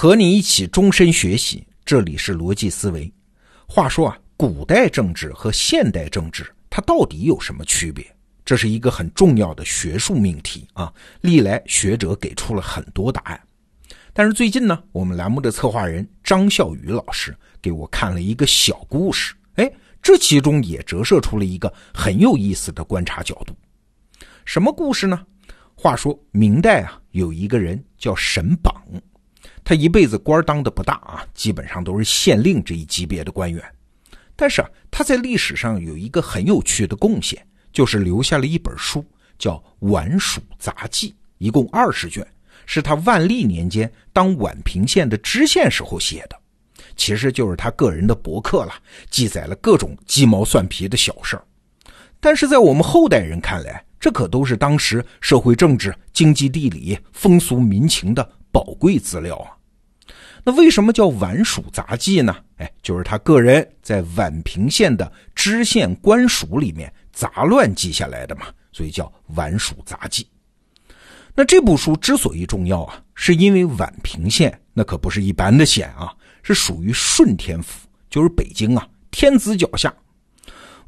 和你一起终身学习，这里是逻辑思维。话说啊，古代政治和现代政治它到底有什么区别？这是一个很重要的学术命题啊！历来学者给出了很多答案，但是最近呢，我们栏目的策划人张笑宇老师给我看了一个小故事，哎，这其中也折射出了一个很有意思的观察角度。什么故事呢？话说明代啊，有一个人叫沈榜，他一辈子官当的不大啊，基本上都是县令这一级别的官员。但是啊，他在历史上有一个很有趣的贡献，就是留下了一本书，叫《宛署杂记》，一共二十卷，是他万历年间当宛平县的知县时候写的，其实就是他个人的博客了，记载了各种鸡毛蒜皮的小事儿。但是在我们后代人看来，这可都是当时社会、政治、经济、地理、风俗民情的宝贵资料啊。那为什么叫《宛署杂记》呢？哎，就是他个人在宛平县的知县官署里面杂乱记下来的嘛，所以叫《宛署杂记》。那这部书之所以重要啊，是因为宛平县那可不是一般的县啊，是属于顺天府，就是北京啊天子脚下。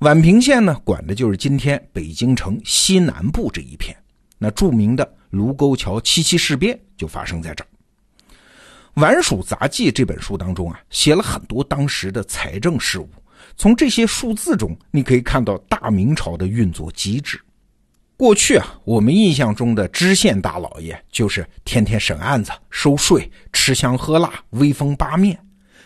宛平县呢，管的就是今天北京城西南部这一片。那著名的卢沟桥七七事变就发生在这儿。《宛署杂记》这本书当中啊，写了很多当时的财政事务。从这些数字中，你可以看到大明朝的运作机制。过去啊，我们印象中的知县大老爷就是天天审案子、收税、吃香喝辣、威风八面。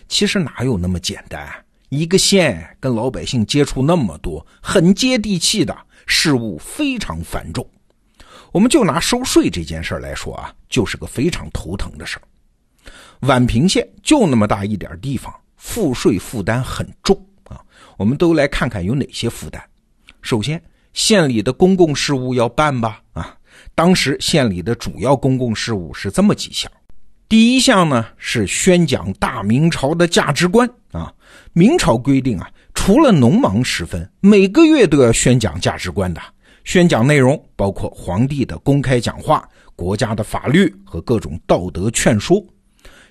其实哪有那么简单？一个县跟老百姓接触那么多，很接地气的事务非常繁重。我们就拿收税这件事来说啊，就是个非常头疼的事儿。宛平县就那么大一点地方，赋税负担很重啊。我们都来看看有哪些负担。首先，县里的公共事务要办吧？啊，当时县里的主要公共事务是这么几项。第一项呢是宣讲大明朝的价值观啊。明朝规定啊，除了农忙时分，每个月都要宣讲价值观的。宣讲内容包括皇帝的公开讲话、国家的法律和各种道德劝说。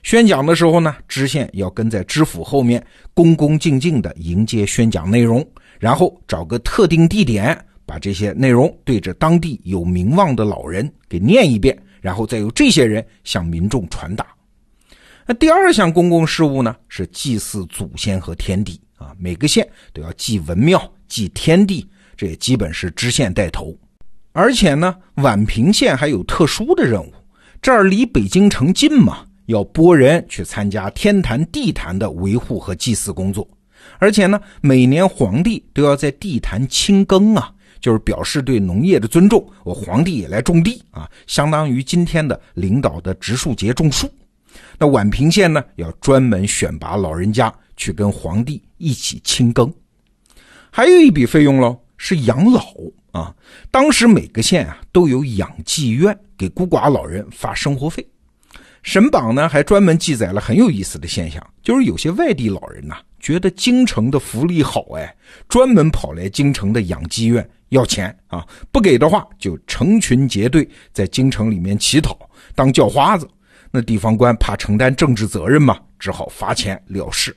宣讲的时候呢，知县要跟在知府后面，恭恭敬敬地迎接宣讲内容，然后找个特定地点，把这些内容对着当地有名望的老人给念一遍。然后再由这些人向民众传达。那第二项公共事务呢，是祭祀祖先和天地啊。每个县都要祭文庙、祭天地，这也基本是知县带头。而且呢，宛平县还有特殊的任务，这儿离北京城近嘛，要拨人去参加天坛、地坛的维护和祭祀工作。而且呢，每年皇帝都要在地坛亲耕啊。就是表示对农业的尊重，我皇帝也来种地啊，相当于今天的领导的植树节种树。那宛平县呢，要专门选拔老人家去跟皇帝一起亲耕。还有一笔费用喽，是养老啊。当时每个县啊都有养济院，给孤寡老人发生活费。沈榜呢还专门记载了很有意思的现象，就是有些外地老人呐，觉得京城的福利好，哎，专门跑来京城的养济院。要钱啊！不给的话，就成群结队在京城里面乞讨，当叫花子。那地方官怕承担政治责任嘛，只好罚钱了事。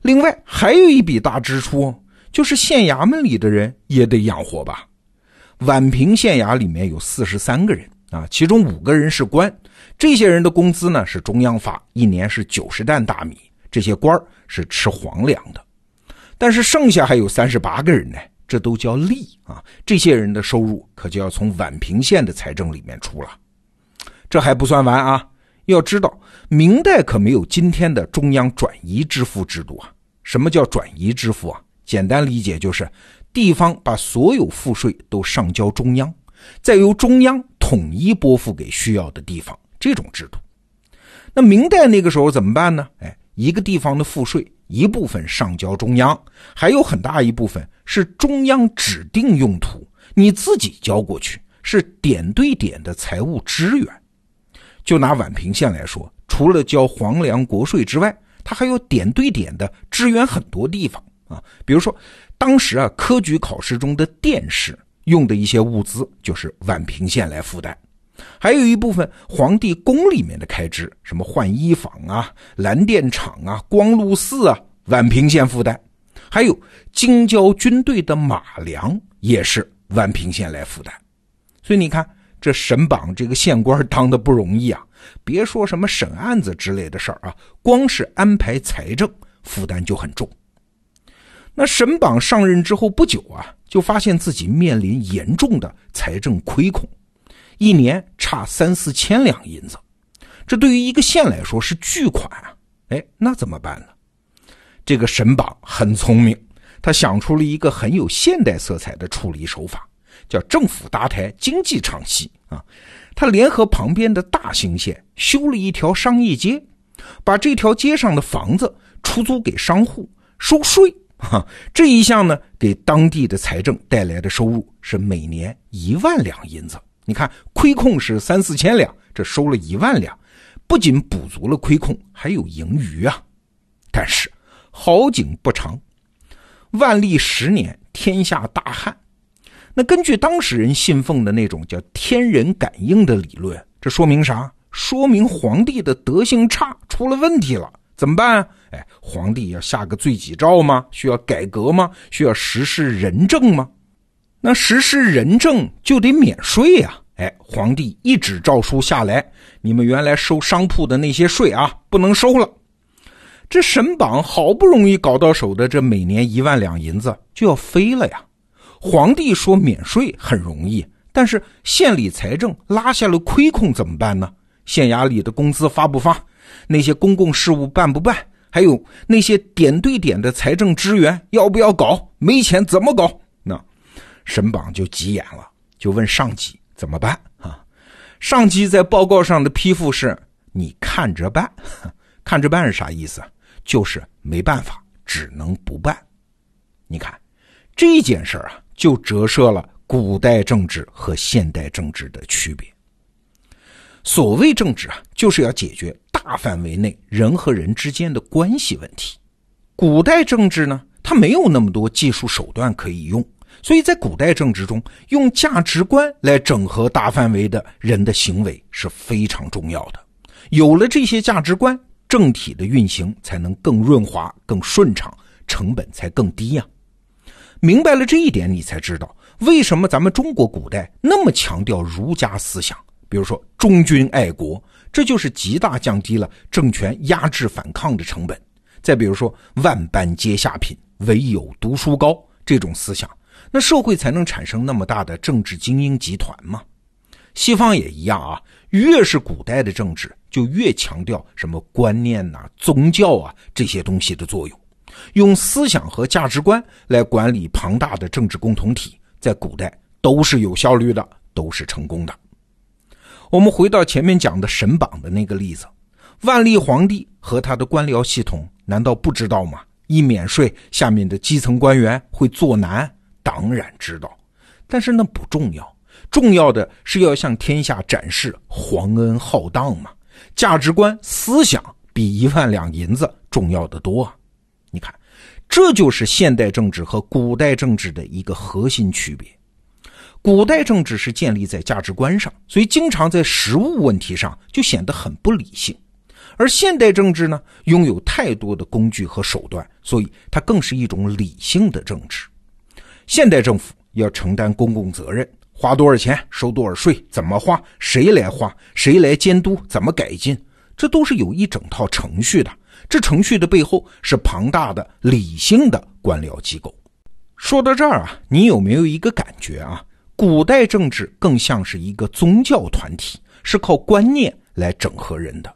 另外还有一笔大支出，就是县衙门里的人也得养活吧。宛平县衙里面有四十三个人啊，其中五个人是官，这些人的工资呢是中央发，一年是九十担大米。这些官是吃皇粮的，但是剩下还有三十八个人呢。这都叫吏啊！这些人的收入可就要从宛平县的财政里面出了。这还不算完啊！要知道，明代可没有今天的中央转移支付制度啊。什么叫转移支付啊？简单理解就是，地方把所有赋税都上交中央，再由中央统一拨付给需要的地方，这种制度。那明代那个时候怎么办呢？哎，一个地方的赋税。一部分上交中央，还有很大一部分是中央指定用途，你自己交过去，是点对点的财务支援。就拿宛平县来说，除了交皇粮国税之外，它还有点对点的支援很多地方啊。比如说，当时啊，科举考试中的殿试用的一些物资，就是宛平县来负担。还有一部分皇帝宫里面的开支，什么换衣坊啊、蓝靛厂啊、光禄寺啊，宛平县负担；还有京郊军队的马粮，也是宛平县来负担。所以你看，这沈榜这个县官当的不容易啊！别说什么审案子之类的事儿啊，光是安排财政负担就很重。那沈榜上任之后不久啊，就发现自己面临严重的财政亏空。一年差三四千两银子，这对于一个县来说是巨款啊！哎，那怎么办呢？这个沈榜很聪明，他想出了一个很有现代色彩的处理手法，叫政府搭台，经济唱戏啊！他联合旁边的大兴县修了一条商业街，把这条街上的房子出租给商户收税，哈，这一项呢，给当地的财政带来的收入是每年一万两银子。你看，亏空是三四千两，这收了一万两，不仅补足了亏空，还有盈余啊。但是好景不长，万历十年天下大旱。那根据当事人信奉的那种叫天人感应的理论，这说明啥？说明皇帝的德行差，出了问题了，怎么办？哎，皇帝要下个罪己诏吗？需要改革吗？需要实施仁政吗？那实施仁政就得免税呀！哎，皇帝一纸诏书下来，你们原来收商铺的那些税啊，不能收了。这沈榜好不容易搞到手的这每年一万两银子就要飞了呀！皇帝说免税很容易，但是县里财政拉下了亏空怎么办呢？县衙里的工资发不发？那些公共事务办不办？还有那些点对点的财政支援要不要搞？没钱怎么搞？那沈榜就急眼了，就问上级怎么办啊？上级在报告上的批复是：你看着办。看着办是啥意思？就是没办法，只能不办。你看这件事啊，就折射了古代政治和现代政治的区别。所谓政治啊，就是要解决大范围内人和人之间的关系问题。古代政治呢，它没有那么多技术手段可以用。所以在古代政治中，用价值观来整合大范围的人的行为是非常重要的。有了这些价值观，政体的运行才能更润滑、更顺畅，成本才更低呀。明白了这一点，你才知道为什么咱们中国古代那么强调儒家思想。比如说忠君爱国，这就是极大降低了政权压制反抗的成本。再比如说万般皆下品，唯有读书高这种思想。那社会才能产生那么大的政治精英集团嘛？西方也一样啊，越是古代的政治，就越强调什么观念呐、宗教啊这些东西的作用，用思想和价值观来管理庞大的政治共同体，在古代都是有效率的，都是成功的。我们回到前面讲的神榜的那个例子，万历皇帝和他的官僚系统难道不知道吗？一免税，下面的基层官员会作难。当然知道，但是那不重要，重要的是要向天下展示皇恩浩荡嘛。价值观思想比一万两银子重要的多！你看，这就是现代政治和古代政治的一个核心区别。古代政治是建立在价值观上，所以经常在实物问题上就显得很不理性；而现代政治呢，拥有太多的工具和手段，所以它更是一种理性的政治。现代政府要承担公共责任，花多少钱，收多少税，怎么花，谁来花，谁来监督，怎么改进，这都是有一整套程序的。这程序的背后是庞大的理性的官僚机构。说到这儿啊，你有没有一个感觉啊？古代政治更像是一个宗教团体，是靠观念来整合人的；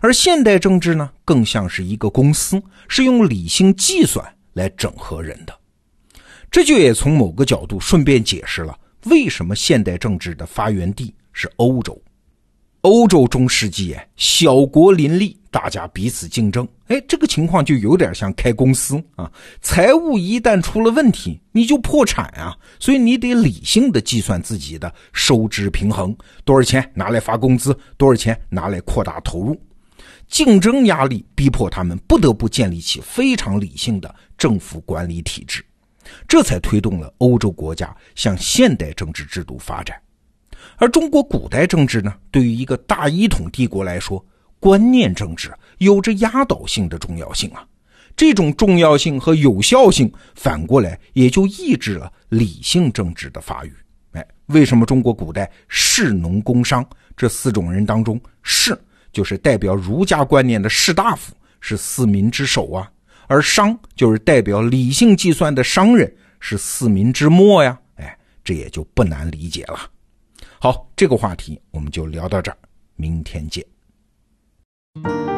而现代政治呢，更像是一个公司，是用理性计算来整合人的。这就也从某个角度顺便解释了为什么现代政治的发源地是欧洲。欧洲中世纪，小国林立，大家彼此竞争，哎，这个情况就有点像开公司啊。财务一旦出了问题，你就破产啊。所以你得理性的计算自己的收支平衡，多少钱拿来发工资，多少钱拿来扩大投入。竞争压力逼迫他们不得不建立起非常理性的政府管理体制。这才推动了欧洲国家向现代政治制度发展。而中国古代政治呢，对于一个大一统帝国来说，观念政治有着压倒性的重要性啊。这种重要性和有效性，反过来也就抑制了理性政治的发育。哎，为什么中国古代士农工商这四种人当中，士就是代表儒家观念的士大夫，是四民之首啊；而商就是代表理性计算的商人，是四民之末呀？哎，这也就不难理解了。好，这个话题我们就聊到这儿，明天见。thank you